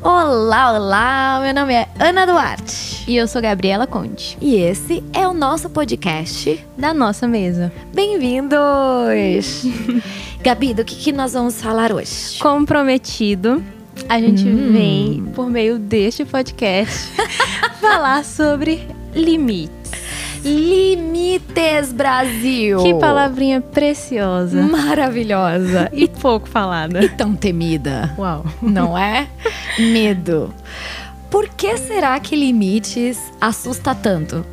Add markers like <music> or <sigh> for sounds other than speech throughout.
Olá, olá! Meu nome é Ana Duarte. E eu sou Gabriela Conte. E esse é o nosso podcast da nossa mesa. Bem-vindos! <laughs> Gabi, do que, que nós vamos falar hoje? Comprometido, a gente hum. vem, por meio deste podcast, <laughs> falar sobre limites. Limites Brasil. Que palavrinha preciosa. Maravilhosa. <laughs> e pouco falada. E tão temida. Uau. Não é? Medo. Por que será que limites assusta tanto?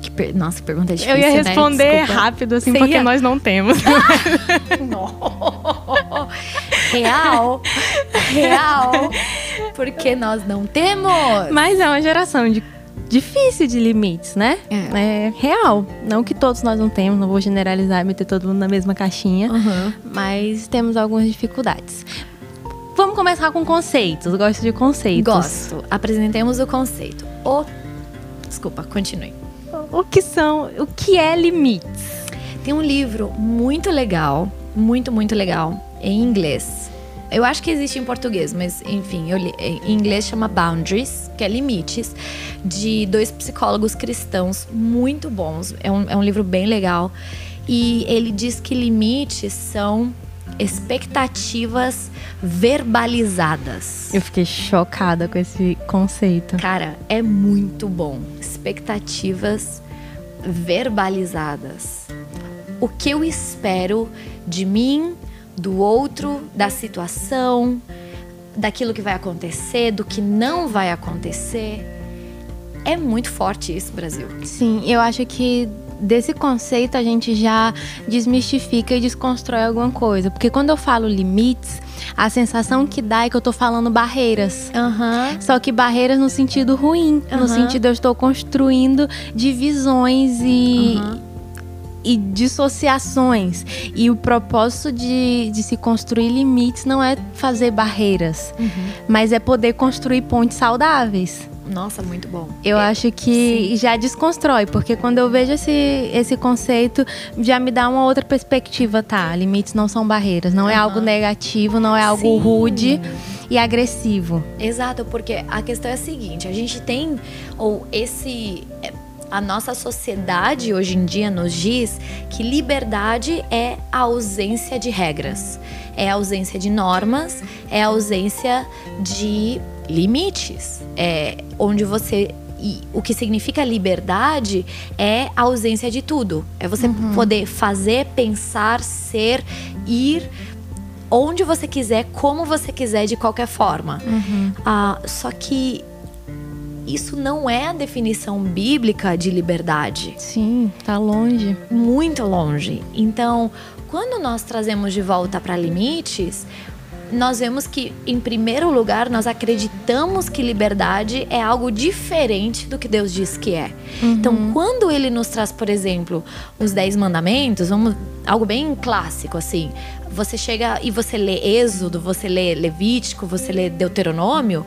Que per... Nossa, que pergunta difícil, Eu ia né? responder né? rápido, assim, Você porque ia... nós não temos. <laughs> Real. Real. Porque nós não temos. Mas é uma geração de difícil de limites, né? É. é. real. Não que todos nós não temos, não vou generalizar e meter todo mundo na mesma caixinha, uhum. mas temos algumas dificuldades. Vamos começar com conceitos. Gosto de conceitos. Gosto. Apresentemos o conceito. O Desculpa, continue. O que são, o que é limites? Tem um livro muito legal, muito muito legal em inglês eu acho que existe em português, mas enfim, li, em inglês chama Boundaries, que é limites, de dois psicólogos cristãos muito bons. É um, é um livro bem legal. E ele diz que limites são expectativas verbalizadas. Eu fiquei chocada com esse conceito. Cara, é muito bom. Expectativas verbalizadas. O que eu espero de mim do outro, da situação, daquilo que vai acontecer, do que não vai acontecer. É muito forte isso, Brasil. Sim, eu acho que desse conceito a gente já desmistifica e desconstrói alguma coisa. Porque quando eu falo limites, a sensação que dá é que eu tô falando barreiras. Uhum. Só que barreiras no sentido ruim. Uhum. No sentido eu estou construindo divisões e. Uhum e dissociações. E o propósito de, de se construir limites não é fazer barreiras, uhum. mas é poder construir pontes saudáveis. Nossa, muito bom. Eu é, acho que sim. já desconstrói, porque quando eu vejo esse, esse conceito, já me dá uma outra perspectiva, tá? Limites não são barreiras, não uhum. é algo negativo, não é algo sim. rude e agressivo. Exato, porque a questão é a seguinte: a gente tem ou esse é, a nossa sociedade hoje em dia nos diz que liberdade é a ausência de regras, é a ausência de normas, é a ausência de limites, é onde você e o que significa liberdade é a ausência de tudo. É você uhum. poder fazer, pensar, ser, ir onde você quiser, como você quiser, de qualquer forma. Uhum. Ah, só que isso não é a definição bíblica de liberdade. Sim, tá longe. Muito longe. Então, quando nós trazemos de volta para limites, nós vemos que, em primeiro lugar, nós acreditamos que liberdade é algo diferente do que Deus diz que é. Uhum. Então, quando ele nos traz, por exemplo, os Dez Mandamentos, vamos, algo bem clássico assim. Você chega e você lê Êxodo, você lê Levítico, você lê Deuteronômio.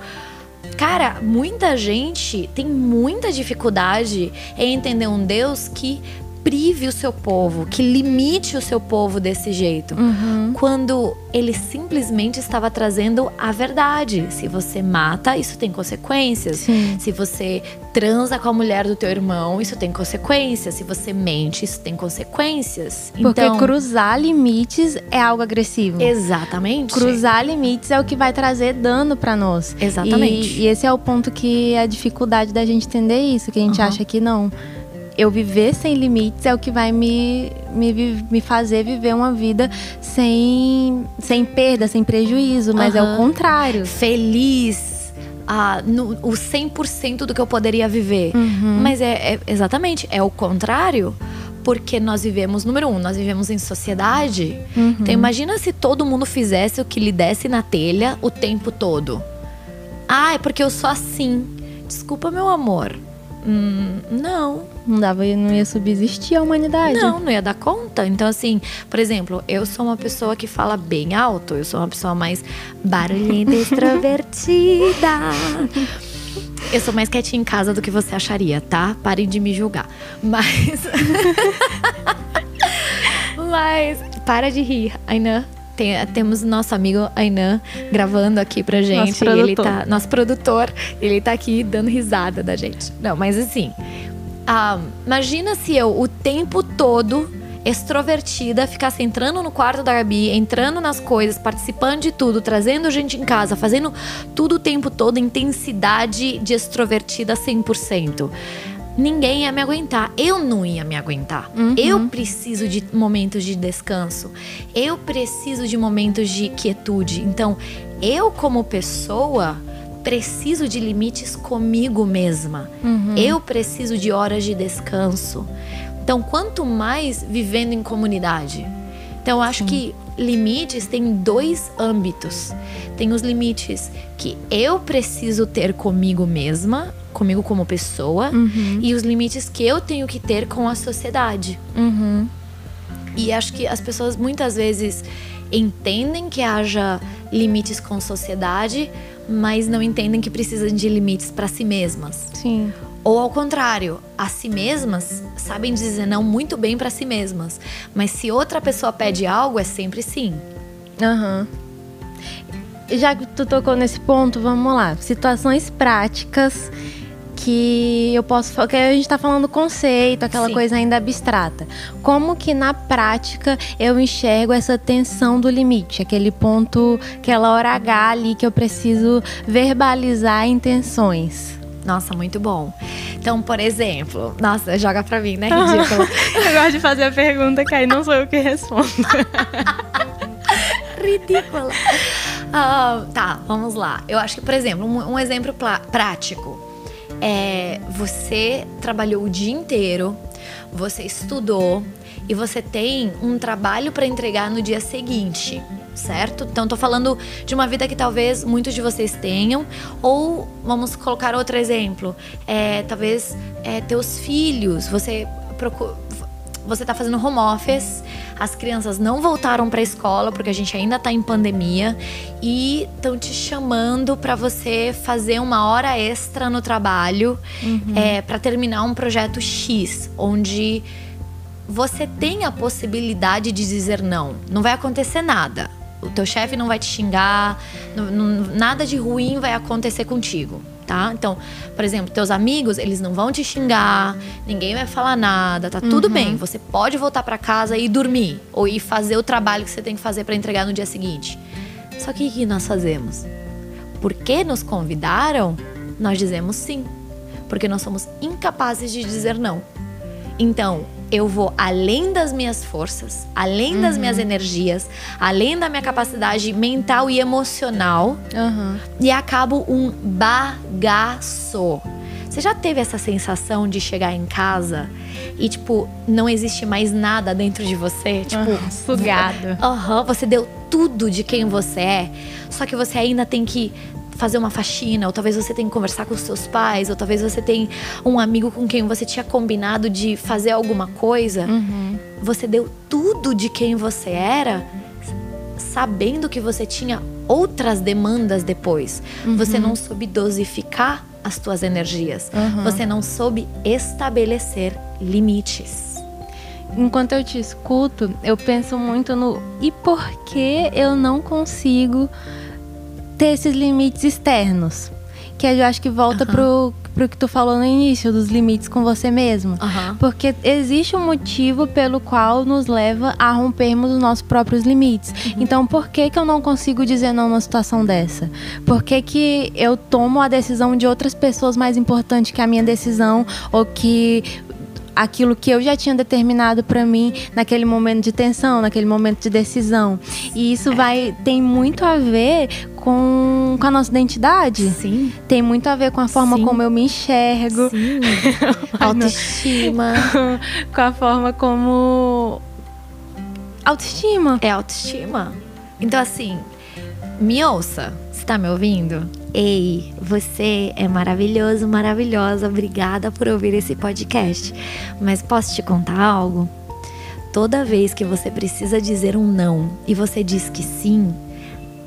Cara, muita gente tem muita dificuldade em entender um Deus que prive o seu povo, que limite o seu povo desse jeito. Uhum. Quando ele simplesmente estava trazendo a verdade. Se você mata, isso tem consequências. Sim. Se você transa com a mulher do teu irmão, isso tem consequências. Se você mente, isso tem consequências. Porque então, cruzar limites é algo agressivo. Exatamente. Cruzar limites é o que vai trazer dano para nós. Exatamente. E, e, esse é o ponto que é a dificuldade da gente entender isso, que a gente uhum. acha que não eu viver sem limites é o que vai me, me, me fazer viver uma vida sem, sem perda, sem prejuízo, mas uhum. é o contrário. Feliz, ah, no, o 100% do que eu poderia viver. Uhum. Mas é, é, exatamente, é o contrário. Porque nós vivemos, número um, nós vivemos em sociedade. Uhum. Então imagina se todo mundo fizesse o que lhe desse na telha o tempo todo. Ah, é porque eu sou assim. Desculpa, meu amor. Hum, não. Não dava, não ia subsistir a humanidade. Não, não ia dar conta. Então, assim, por exemplo, eu sou uma pessoa que fala bem alto, eu sou uma pessoa mais barulhenta e <laughs> extrovertida. Eu sou mais quietinha em casa do que você acharia, tá? Parem de me julgar. Mas. <laughs> Mas. Para de rir, Ainan tem, temos nosso amigo Ainan gravando aqui pra gente. Nosso produtor. Ele tá, nosso produtor, ele tá aqui dando risada da gente. Não, mas assim, ah, imagina se eu o tempo todo extrovertida, ficasse entrando no quarto da Gabi, entrando nas coisas, participando de tudo, trazendo gente em casa, fazendo tudo o tempo todo, intensidade de extrovertida 100% ninguém ia me aguentar. Eu não ia me aguentar. Uhum. Eu preciso de momentos de descanso. Eu preciso de momentos de quietude. Então, eu, como pessoa, preciso de limites comigo mesma. Uhum. Eu preciso de horas de descanso. Então, quanto mais vivendo em comunidade. Então, eu acho Sim. que limites tem dois âmbitos. Tem os limites que eu preciso ter comigo mesma, comigo como pessoa, Uhum. e os limites que eu tenho que ter com a sociedade. Uhum. E acho que as pessoas muitas vezes entendem que haja limites com sociedade, mas não entendem que precisam de limites para si mesmas. Sim. Ou ao contrário, a si mesmas sabem dizer não muito bem para si mesmas, mas se outra pessoa pede algo é sempre sim. Aham. Já que tu tocou nesse ponto, vamos lá. Situações práticas que eu posso que a gente tá falando conceito, aquela Sim. coisa ainda abstrata. Como que na prática eu enxergo essa tensão do limite, aquele ponto, aquela hora H ali que eu preciso verbalizar intenções. Nossa, muito bom. Então, por exemplo, nossa, joga pra mim, né? Ridículo. <laughs> eu gosto de fazer a pergunta que aí não sou eu que respondo. <laughs> Ridícula. Ah, tá, vamos lá. Eu acho que, por exemplo, um, um exemplo prático. É, você trabalhou o dia inteiro, você estudou e você tem um trabalho para entregar no dia seguinte, certo? Então, tô falando de uma vida que talvez muitos de vocês tenham, ou vamos colocar outro exemplo, é, talvez é, teus filhos, você procura você tá fazendo home office, as crianças não voltaram para a escola porque a gente ainda tá em pandemia e estão te chamando para você fazer uma hora extra no trabalho é, para terminar um projeto X, onde você tem a possibilidade de dizer não. Não vai acontecer nada. O teu chefe não vai te xingar, não- não- nada de ruim vai acontecer contigo, tá? Então, por exemplo, teus amigos, eles não vão te xingar, ninguém vai falar nada, tá tudo bem. Você pode voltar pra casa e dormir ou ir fazer o trabalho que você tem que fazer pra entregar no dia seguinte. Só que o que nós fazemos? Porque nos convidaram, nós dizemos sim. Porque nós somos incapazes de dizer não. Então, eu vou além das minhas forças, além das minhas energias, além da minha capacidade mental e emocional Aham. e acabo um bagaço. Você já teve essa sensação de chegar em casa e, tipo, não existe mais nada dentro de você? Tipo, sugado. Aham, você deu tudo de quem você é, só que você ainda tem que fazer uma faxina, ou talvez você tenha que conversar com os seus pais, ou talvez você tenha um amigo com quem você tinha combinado de fazer alguma coisa. Uhum. Você deu tudo de quem você era, sabendo que você tinha outras demandas depois. Você não soube dosificar as tuas energias. Uhum. Você não soube estabelecer limites. Enquanto eu te escuto, eu penso muito no e por que eu não consigo ter esses limites externos? Que eu acho que volta Aham. pro, pro que tu falou no início, dos limites com você mesmo. Aham. Porque existe um motivo pelo qual nos leva a rompermos os nossos próprios limites. Então, por que, que eu não consigo dizer não numa situação dessa? Por que, que eu tomo a decisão de outras pessoas mais importante que a minha decisão? Ou que aquilo que eu já tinha determinado pra mim naquele momento de tensão, naquele momento de decisão. E isso vai tem muito a ver com, com a nossa identidade. Sim. Tem muito a ver com a forma Sim. como eu me enxergo, Sim. <laughs> Autoestima. <laughs> com a forma como. Autoestima. É autoestima. Então, assim, me ouça. Você tá me ouvindo? Ei, você é maravilhoso, maravilhosa. Obrigada por ouvir esse podcast. Mas posso te contar algo? Toda vez que você precisa dizer um não e você diz que sim,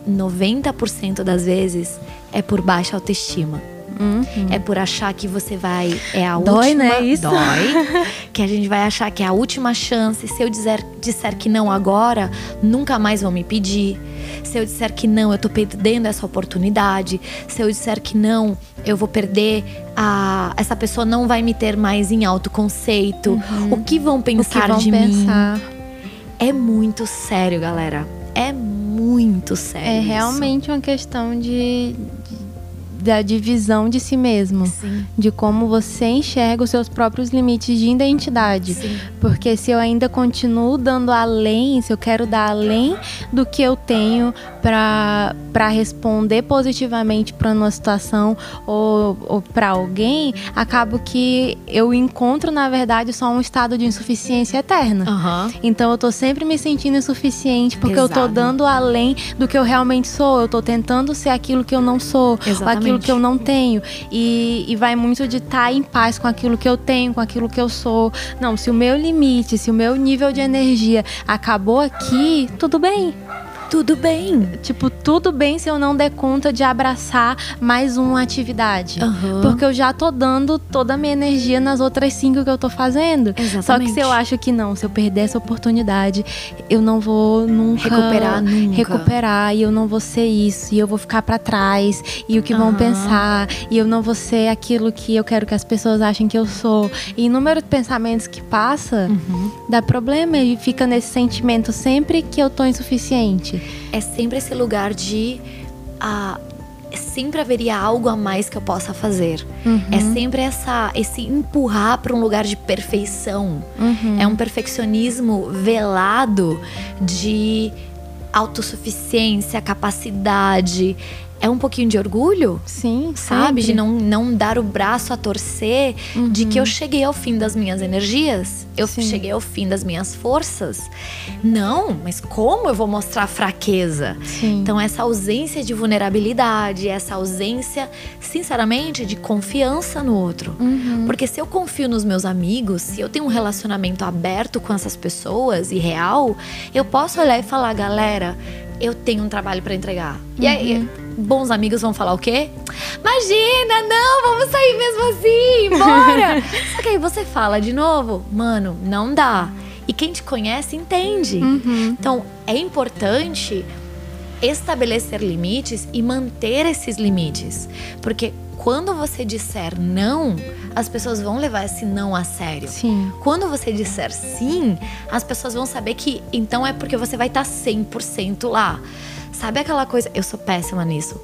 90% das vezes é por baixa autoestima. Uhum. É por achar que você vai. É a dói, última. Né? Isso. Dói. <laughs> que a gente vai achar que é a última chance. Se eu dizer, disser que não agora, nunca mais vão me pedir. Se eu disser que não, eu tô perdendo essa oportunidade. Se eu disser que não, eu vou perder a. Essa pessoa não vai me ter mais em autoconceito. Uhum. O que vão pensar que vão de pensar? mim? É muito sério, galera. É muito sério. É realmente uma questão de, da divisão de si mesmo, Sim. de como você enxerga os seus próprios limites de identidade. Sim. Porque se eu ainda continuo dando além, se eu quero dar além do que eu tenho para responder positivamente para uma situação ou, ou para alguém, acabo que eu encontro, na verdade, só um estado de insuficiência eterna. Uhum. Então eu tô sempre me sentindo insuficiente porque Exato. eu tô dando além do que eu realmente sou. Eu tô tentando ser aquilo que eu não sou, ou aquilo que eu não tenho. E, e vai muito de estar tá em paz com aquilo que eu tenho, com aquilo que eu sou. Não, se o meu limite, se o meu nível de energia acabou aqui, tudo bem tudo bem. Tipo, tudo bem se eu não der conta de abraçar mais uma atividade. Uhum. Porque eu já tô dando toda a minha energia nas outras cinco que eu tô fazendo. Exatamente. Só que se eu acho que não, se eu perder essa oportunidade, eu não vou nunca recuperar nunca. recuperar e eu não vou ser isso e eu vou ficar para trás e o que uhum. vão pensar e eu não vou ser aquilo que eu quero que as pessoas achem que eu sou. E inúmeros pensamentos que passa uhum. dá problema e fica nesse sentimento sempre que eu tô insuficiente é sempre esse lugar de ah, sempre haveria algo a mais que eu possa fazer. Uhum. É sempre essa esse empurrar para um lugar de perfeição. Uhum. É um perfeccionismo velado de autossuficiência, capacidade, é um pouquinho de orgulho. Sim, sabe? Sempre. De não, não dar o braço a torcer, uhum. de que eu cheguei ao fim das minhas energias, eu Sim. cheguei ao fim das minhas forças. Não, mas como eu vou mostrar fraqueza? Sim. Então, essa ausência de vulnerabilidade, essa ausência, sinceramente, de confiança no outro. Uhum. Porque se eu confio nos meus amigos, se eu tenho um relacionamento aberto com essas pessoas e real, eu posso olhar e falar, galera, eu tenho um trabalho para entregar. E aí, Uhum. Bons amigos vão falar o quê? Imagina, não, vamos sair mesmo assim, bora! <laughs> Só que aí você fala de novo, mano, não dá. E quem te conhece entende. Uhum. Então, é importante estabelecer limites e manter esses limites. Porque quando você disser não, as pessoas vão levar esse não a sério. Sim. Quando você disser sim, as pessoas vão saber que então é porque você vai estar 100% lá. Sabe aquela coisa. Eu sou péssima nisso.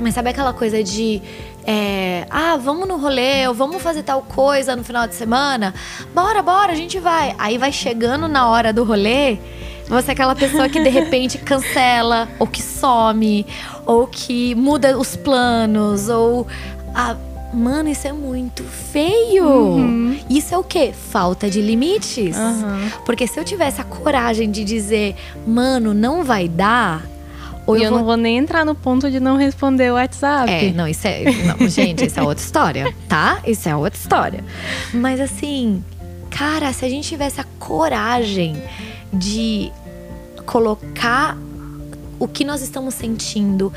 Mas sabe aquela coisa de. É, ah, vamos no rolê, ou vamos fazer tal coisa no final de semana? Bora, bora, a gente vai. Aí vai chegando na hora do rolê, você é aquela pessoa que de repente <laughs> cancela, ou que some, ou que muda os planos, ou. Ah, mano, isso é muito feio. Uhum. Isso é o quê? Falta de limites. Uhum. Porque se eu tivesse a coragem de dizer, mano, não vai dar. Ou e eu, eu vou... não vou nem entrar no ponto de não responder o WhatsApp. É, não, isso é. Não, <laughs> gente, isso é outra história, tá? Isso é outra história. Mas assim, cara, se a gente tivesse a coragem de colocar o que nós estamos sentindo,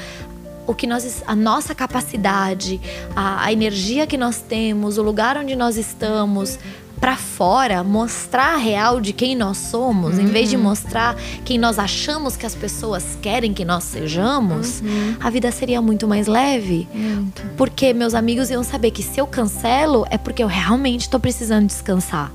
o que nós, a nossa capacidade, a, a energia que nós temos, o lugar onde nós estamos, para fora, mostrar a real de quem nós somos, uhum. em vez de mostrar quem nós achamos que as pessoas querem que nós sejamos, uhum. a vida seria muito mais leve. Muito. Porque meus amigos iam saber que se eu cancelo é porque eu realmente estou precisando descansar.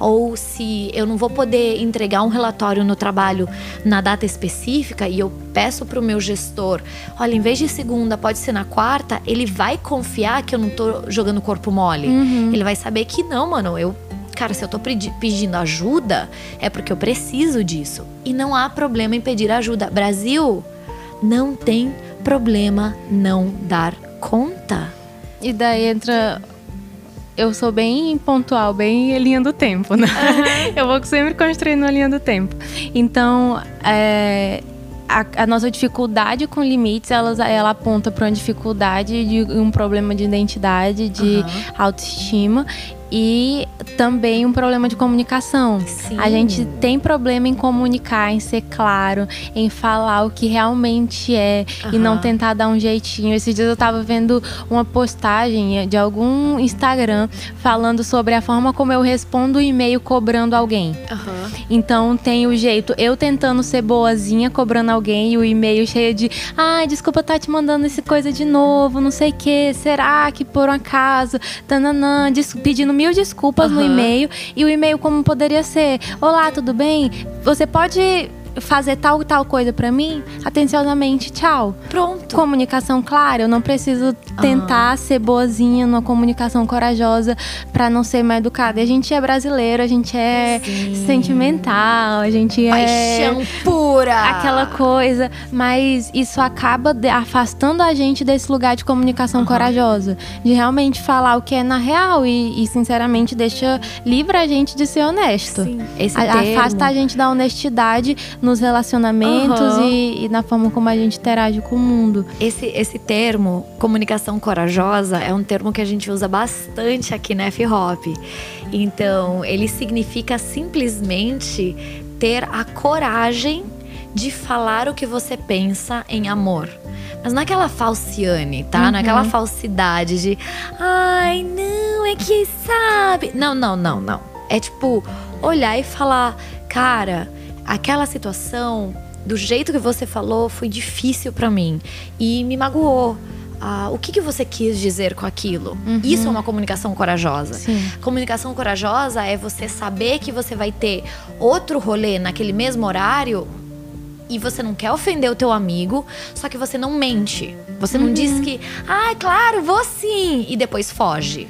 Ou se eu não vou poder entregar um relatório no trabalho na data específica e eu peço para o meu gestor, olha, em vez de segunda, pode ser na quarta, ele vai confiar que eu não tô jogando corpo mole. Uhum. Ele vai saber que não, mano, eu cara, se eu tô pedindo ajuda, é porque eu preciso disso. E não há problema em pedir ajuda. Brasil, não tem problema não dar conta. E daí entra. Eu sou bem pontual, bem linha do tempo, né? Uhum. <laughs> Eu vou sempre construindo a linha do tempo. Então, é, a, a, nossa dificuldade com limites, ela, ela aponta para uma dificuldade de um problema de identidade, de uhum. autoestima. E também um problema de comunicação. Sim. A gente tem problema em comunicar, em ser claro, em falar o que realmente é uhum. e não tentar dar um jeitinho. Esses dias eu tava vendo uma postagem de algum Instagram falando sobre a forma como eu respondo o e-mail cobrando alguém. Uhum. Então tem o jeito, eu tentando ser boazinha, cobrando alguém e o e-mail cheio de ai, ah, desculpa tá te mandando essa coisa de novo, não sei o que, será que por um acaso, tananã, pedindo mil desculpas uhum. no e-mail e o e-mail como poderia ser: Olá, tudo bem? Você pode fazer tal tal coisa para mim, atenciosamente, tchau. Pronto. Comunicação clara, eu não preciso tentar uhum. ser boazinha numa comunicação corajosa para não ser mais educada. A gente é brasileiro, a gente é Sim. sentimental, a gente é paixão pura. Aquela coisa, mas isso acaba afastando a gente desse lugar de comunicação uhum. corajosa, de realmente falar o que é na real e, e sinceramente deixa livre a gente de ser honesto. Sim. Esse Afasta a gente da honestidade nos relacionamentos uhum. e, e, na forma como a gente interage com o mundo. Esse, esse termo, comunicação corajosa, é um termo que a gente usa bastante aqui na F-Hop. Então, ele significa simplesmente ter a coragem de falar o que você pensa em amor. Mas não é aquela falciane, tá? Uhum. Não é aquela falsidade de ai, não, é que sabe. Não, não, não, não. É tipo olhar e falar, cara, aquela situação, do jeito que você falou, foi difícil para mim e me magoou. Ah, o que, que você quis dizer com aquilo? Uhum. Isso é uma comunicação corajosa. Sim. Comunicação corajosa é você saber que você vai ter outro rolê naquele mesmo horário e você não quer ofender o teu amigo, só que você não mente. Você não uhum. diz que, ah, claro, vou sim, e depois foge.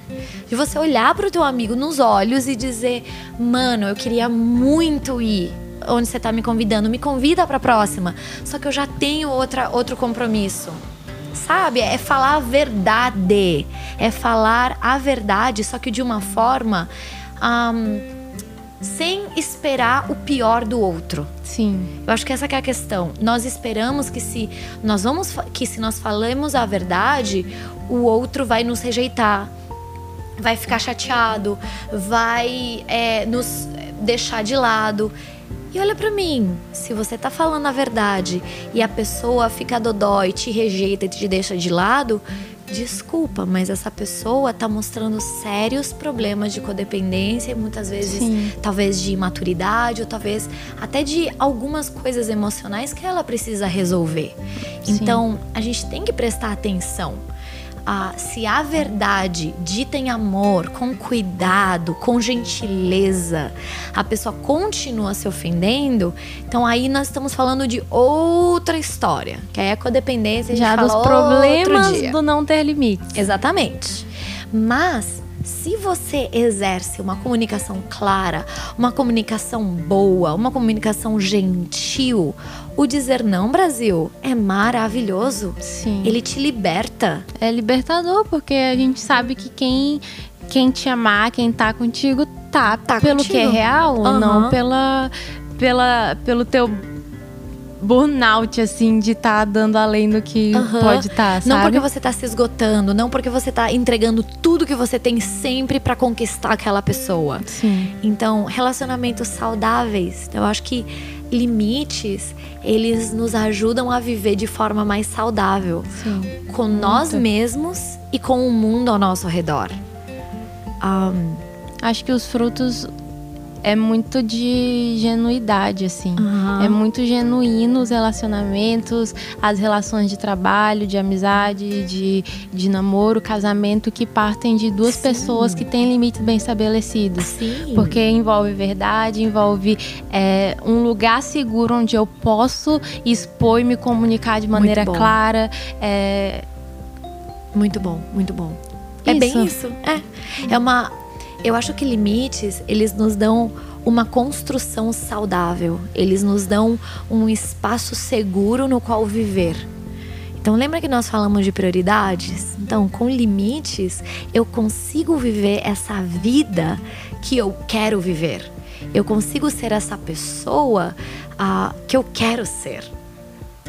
De você olhar para o teu amigo nos olhos e dizer, mano, eu queria muito ir onde você está me convidando, me convida para a próxima. Só que eu já tenho outra, outro compromisso. Sabe? É falar a verdade. É falar a verdade, só que de uma forma. Um, sem esperar o pior do outro. Sim. Eu acho que essa é a questão. Nós esperamos que se nós vamos que se nós falamos a verdade, o outro vai nos rejeitar, vai ficar chateado, vai é, nos deixar de lado. E olha para mim, se você tá falando a verdade e a pessoa fica dodói, te rejeita e te deixa de lado, desculpa, mas essa pessoa tá mostrando sérios problemas de codependência, muitas vezes Sim. talvez de imaturidade ou talvez até de algumas coisas emocionais que ela precisa resolver. Sim. Então, a gente tem que prestar atenção ah, se a verdade dita em amor, com cuidado, com gentileza, a pessoa continua se ofendendo, então aí nós estamos falando de outra história, que é a codependência. Já dos problemas do não ter limites. Exatamente. Mas se você exerce uma comunicação clara, uma comunicação boa, uma comunicação gentil, o dizer não, Brasil, é maravilhoso. Sim. Ele te liberta. É libertador, porque a gente sabe que quem, quem te amar, quem tá contigo, tá, tá pelo contigo. que é real, uhum. não pela, pela, pelo teu burnout, assim, de estar tá dando além do que uhum. pode estar, tá, Não porque você tá se esgotando, não porque você tá entregando tudo que você tem sempre para conquistar aquela pessoa. Sim. Então, relacionamentos saudáveis, eu acho que limites, eles nos ajudam a viver de forma mais saudável. Sim. Com Muito. nós mesmos e com o mundo ao nosso redor. Um, Acho que os frutos é muito de genuidade, assim. Uhum. É muito genuíno os relacionamentos, as relações de trabalho, de amizade, de, de namoro, casamento, que partem de duas Sim. pessoas que têm limites bem estabelecidos. Sim. Porque envolve verdade, envolve é, um lugar seguro onde eu posso expor e me comunicar de maneira clara. É... Muito bom, muito bom. É bem isso. É. É uma eu acho que limites, eles nos dão uma construção saudável. Eles nos dão um espaço seguro no qual viver. Então, lembra que nós falamos de prioridades? Então, com limites, eu consigo viver essa vida que eu quero viver. Eu consigo ser essa pessoa uh, que eu quero ser.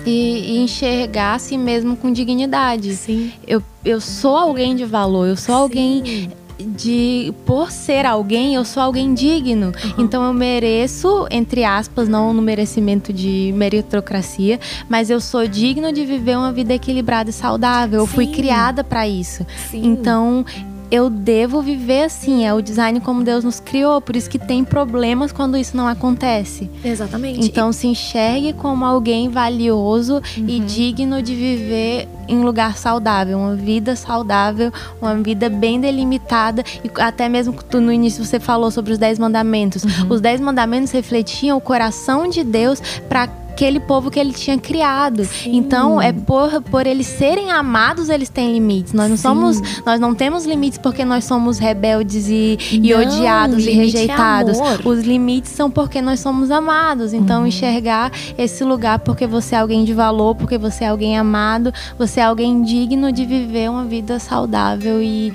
E, e, enxergar a si mesmo com dignidade. Sim. Eu, eu sou alguém de valor, eu sou Sim. alguém de por ser alguém, eu sou alguém digno. Uhum. Então eu mereço, entre aspas, não no merecimento de meritocracia, mas eu sou digno de viver uma vida equilibrada e saudável. Sim. Eu fui criada para isso. Sim. Então eu devo viver assim, é o design como Deus nos criou, por isso que tem problemas quando isso não acontece. Exatamente. Então se enxergue como alguém valioso uhum. e digno de viver em lugar saudável, uma vida saudável, uma vida bem delimitada e até mesmo tu no início você falou sobre os dez mandamentos. Uhum. Os dez mandamentos refletiam o coração de Deus para aquele povo que ele tinha criado. Sim. Então, é por, por eles serem amados, eles têm limites. Nós não Sim. somos, nós não temos limites porque nós somos rebeldes e, e odiados e é rejeitados. É Os limites são porque nós somos amados. Então, uhum. enxergar esse lugar porque você é alguém de valor, porque você é alguém amado, você é alguém digno de viver uma vida saudável e,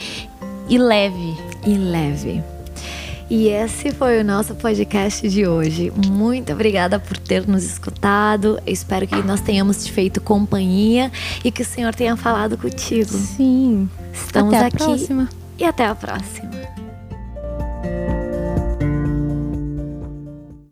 e leve. E leve. E esse foi o nosso podcast de hoje. Muito obrigada por ter nos escutado. Eu espero que nós tenhamos te feito companhia e que o Senhor tenha falado contigo. Sim. Estamos até aqui. Próxima. E até a próxima.